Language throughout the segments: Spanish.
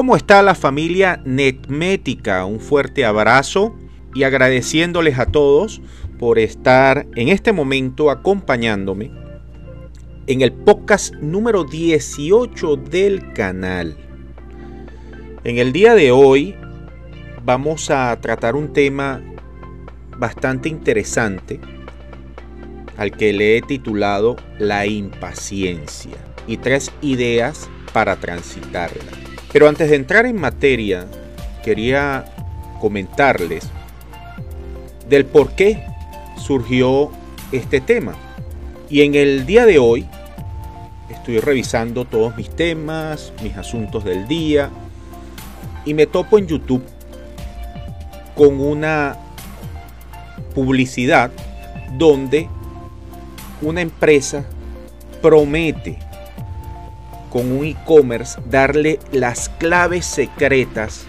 ¿Cómo está la familia Netmética? Un fuerte abrazo y agradeciéndoles a todos por estar en este momento acompañándome en el podcast número 18 del canal. En el día de hoy vamos a tratar un tema bastante interesante al que le he titulado La impaciencia y tres ideas para transitarla. Pero antes de entrar en materia, quería comentarles del por qué surgió este tema. Y en el día de hoy estoy revisando todos mis temas, mis asuntos del día, y me topo en YouTube con una publicidad donde una empresa promete con un e-commerce darle las claves secretas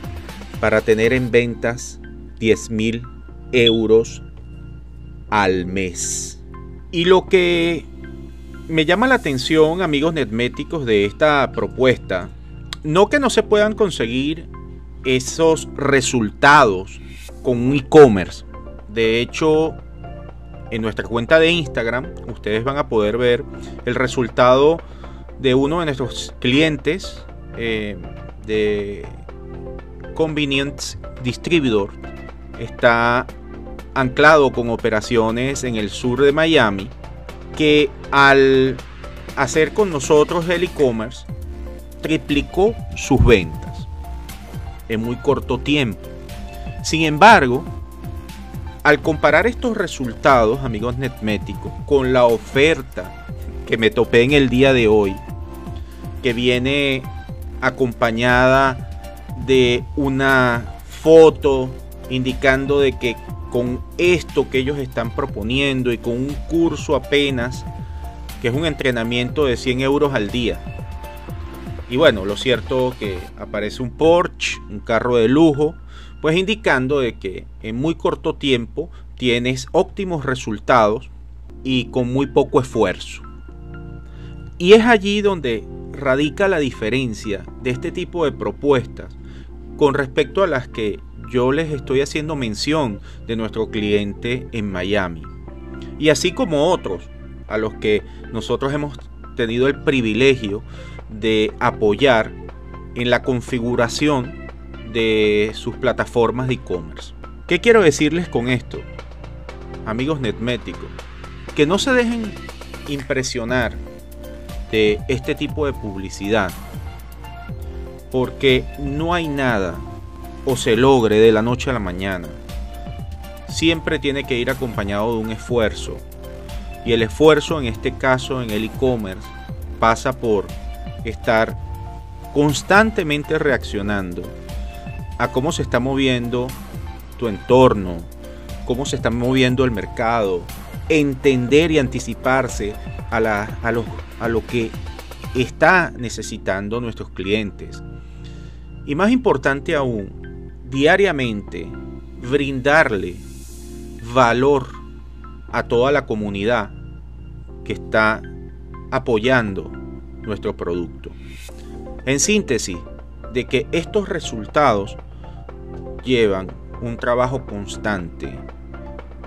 para tener en ventas 10 mil euros al mes. Y lo que me llama la atención, amigos netméticos, de esta propuesta, no que no se puedan conseguir esos resultados con un e-commerce. De hecho, en nuestra cuenta de Instagram, ustedes van a poder ver el resultado de uno de nuestros clientes eh, de Convenience Distributor. Está anclado con operaciones en el sur de Miami, que al hacer con nosotros el e-commerce, triplicó sus ventas en muy corto tiempo. Sin embargo, al comparar estos resultados, amigos netméticos, con la oferta que me topé en el día de hoy, que viene acompañada de una foto indicando de que con esto que ellos están proponiendo y con un curso apenas, que es un entrenamiento de 100 euros al día. Y bueno, lo cierto que aparece un Porsche, un carro de lujo, pues indicando de que en muy corto tiempo tienes óptimos resultados y con muy poco esfuerzo. Y es allí donde radica la diferencia de este tipo de propuestas con respecto a las que yo les estoy haciendo mención de nuestro cliente en Miami. Y así como otros a los que nosotros hemos tenido el privilegio de apoyar en la configuración de sus plataformas de e-commerce. ¿Qué quiero decirles con esto? Amigos netméticos, que no se dejen impresionar este tipo de publicidad, porque no hay nada o se logre de la noche a la mañana. Siempre tiene que ir acompañado de un esfuerzo. Y el esfuerzo en este caso en el e-commerce pasa por estar constantemente reaccionando a cómo se está moviendo tu entorno, cómo se está moviendo el mercado, entender y anticiparse a, lo, a lo que está necesitando nuestros clientes. Y más importante aún, diariamente brindarle valor a toda la comunidad que está apoyando nuestro producto. En síntesis, de que estos resultados llevan un trabajo constante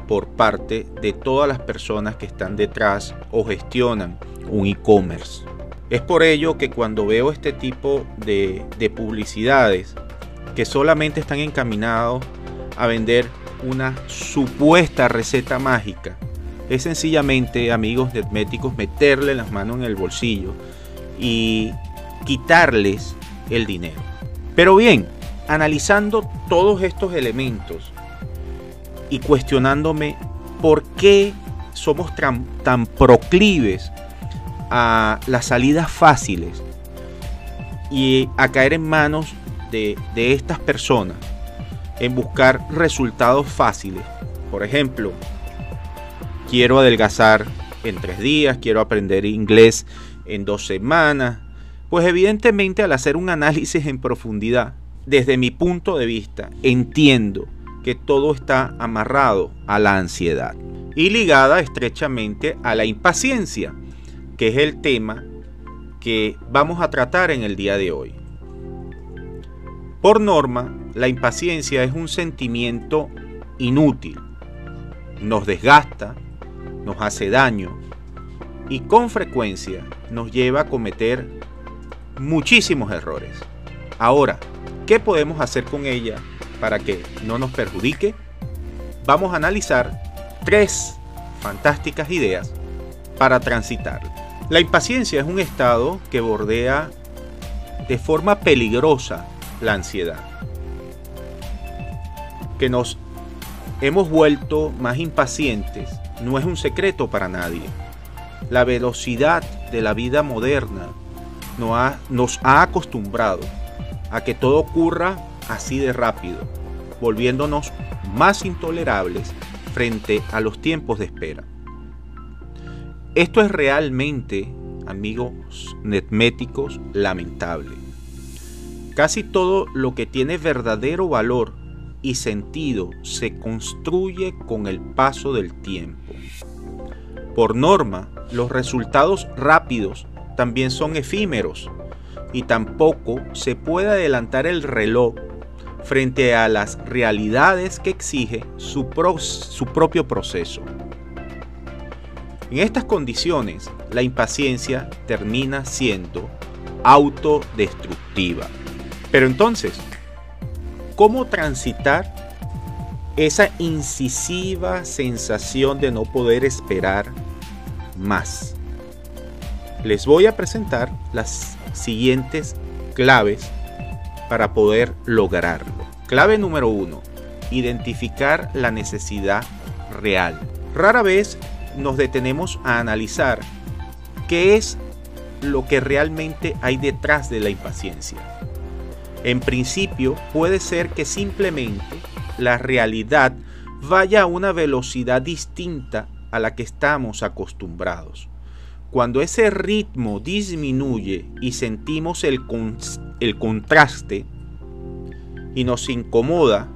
por parte de todas las personas que están detrás o gestionan un e-commerce. Es por ello que cuando veo este tipo de, de publicidades que solamente están encaminados a vender una supuesta receta mágica, es sencillamente, amigos netméticos, meterle las manos en el bolsillo y quitarles el dinero. Pero bien, analizando todos estos elementos y cuestionándome por qué somos tan, proclives a las salidas fáciles y a caer en manos de, de estas personas en buscar resultados fáciles. Por ejemplo, quiero adelgazar en tres días, quiero aprender inglés en dos semanas. Pues evidentemente al hacer un análisis en profundidad, desde mi punto de vista, entiendo que todo está amarrado a la ansiedad y ligada estrechamente a la impaciencia, que es el tema que vamos a tratar en el día de hoy. Por norma, la impaciencia es un sentimiento inútil. Nos desgasta, nos hace daño y con frecuencia nos lleva a cometer muchísimos errores. Ahora, ¿qué podemos hacer con ella para que no nos perjudique? Vamos a analizar tres fantásticas ideas para transitarla. La impaciencia es un estado que bordea de forma peligrosa la ansiedad. Que nos hemos vuelto más impacientes no es un secreto para nadie. La velocidad de la vida moderna nos ha acostumbrado a que todo ocurra así de rápido, volviéndonos más intolerables frente a los tiempos de espera. Esto es realmente, amigos netméticos, lamentable. Casi todo lo que tiene verdadero valor y sentido se construye con el paso del tiempo. Por norma, los resultados rápidos también son efímeros y tampoco se puede adelantar el reloj frente a las realidades que exige su, propio proceso. En estas condiciones, la impaciencia termina siendo autodestructiva. Pero entonces, ¿cómo transitar esa incisiva sensación de no poder esperar más? Les voy a presentar las siguientes claves para poder lograrlo. Clave número uno, identificar la necesidad real. Rara vez nos detenemos a analizar qué es lo que realmente hay detrás de la impaciencia. En principio puede ser que simplemente la realidad vaya a una velocidad distinta a la que estamos acostumbrados. Cuando ese ritmo disminuye y sentimos el, el contraste y nos incomoda,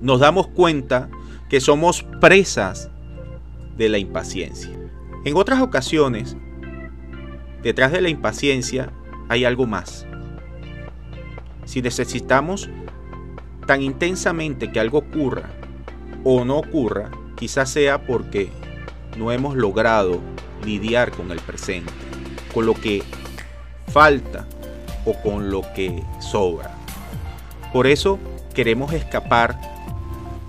nos damos cuenta que somos presas de la impaciencia. En otras ocasiones, detrás de la impaciencia hay algo más si necesitamos tan intensamente que algo ocurra o no ocurra, quizás sea porque no hemos logrado lidiar con el presente, con lo que falta o con lo que sobra. Por eso queremos escapar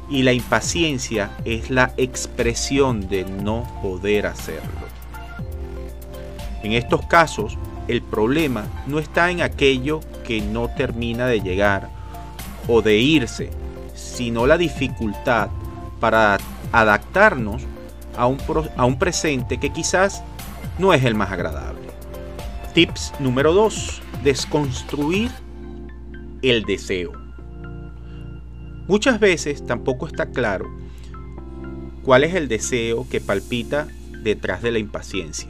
y la impaciencia es la expresión de no poder hacerlo. En estos casos, el problema no está en aquello que no termina de llegar o de irse, sino la dificultad para adaptarnos a un, a un presente que quizás no es el más agradable. Tips número 2. Desconstruir el deseo. Muchas veces tampoco está claro cuál es el deseo que palpita detrás de la impaciencia.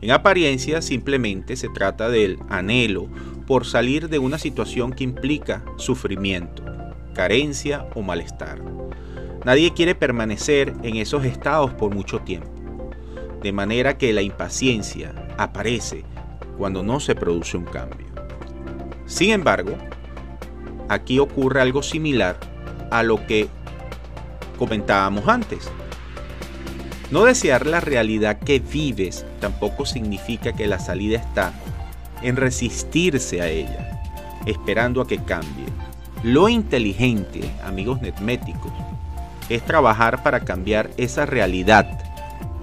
En apariencia simplemente se trata del anhelo por salir de una situación que implica sufrimiento, carencia o malestar. Nadie quiere permanecer en esos estados por mucho tiempo, de manera que la impaciencia aparece cuando no se produce un cambio. Sin embargo, aquí ocurre algo similar a lo que comentábamos antes. No desear la realidad que vives tampoco significa que la salida está en resistirse a ella, esperando a que cambie. Lo inteligente, amigos netméticos, es trabajar para cambiar esa realidad.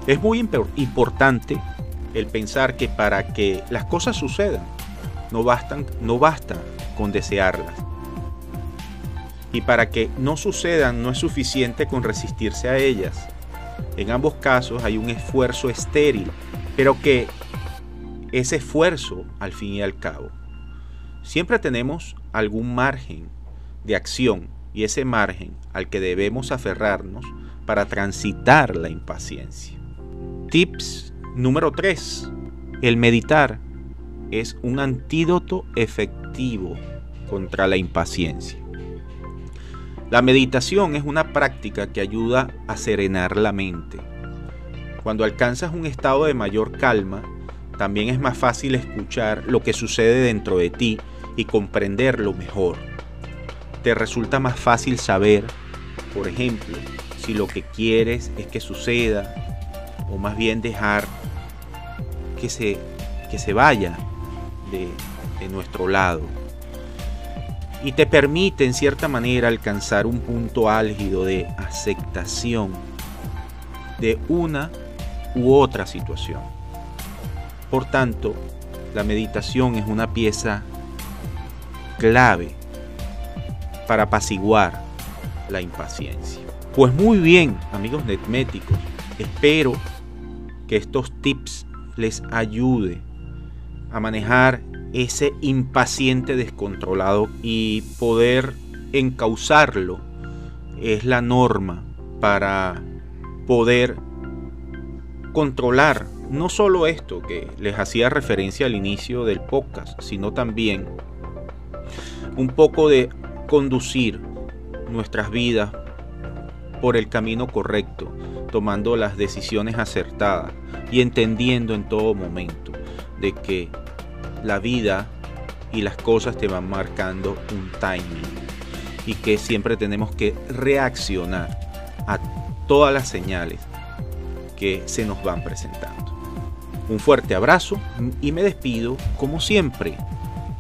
Es muy importante el pensar que para que las cosas sucedan, no, bastan, no basta con desearlas. Y para que no sucedan no es suficiente con resistirse a ellas. En ambos casos hay un esfuerzo estéril, pero que ese esfuerzo, al fin y al cabo, siempre tenemos algún margen de acción y ese margen al que debemos aferrarnos para transitar la impaciencia. Tips número 3. El meditar es un antídoto efectivo contra la impaciencia. La meditación es una práctica que ayuda a serenar la mente. Cuando alcanzas un estado de mayor calma, también es más fácil escuchar lo que sucede dentro de ti y comprenderlo mejor. Te resulta más fácil saber, por ejemplo, si lo que quieres es que suceda o más bien dejar que se, que se vaya de, de nuestro lado. Y te permite en cierta manera alcanzar un punto álgido de aceptación de una u otra situación. Por tanto, la meditación es una pieza clave para apaciguar la impaciencia. Pues muy bien, amigos netméticos, espero que estos tips les ayude a manejar ese impaciente descontrolado y poder encauzarlo es la norma para poder controlar no solo esto que les hacía referencia al inicio del podcast, sino también un poco de conducir nuestras vidas por el camino correcto, tomando las decisiones acertadas y entendiendo en todo momento de que la vida y las cosas te van marcando un timing y que siempre tenemos que reaccionar a todas las señales que se nos van presentando. Un fuerte abrazo y me despido como siempre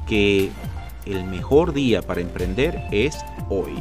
que el mejor día para emprender es hoy.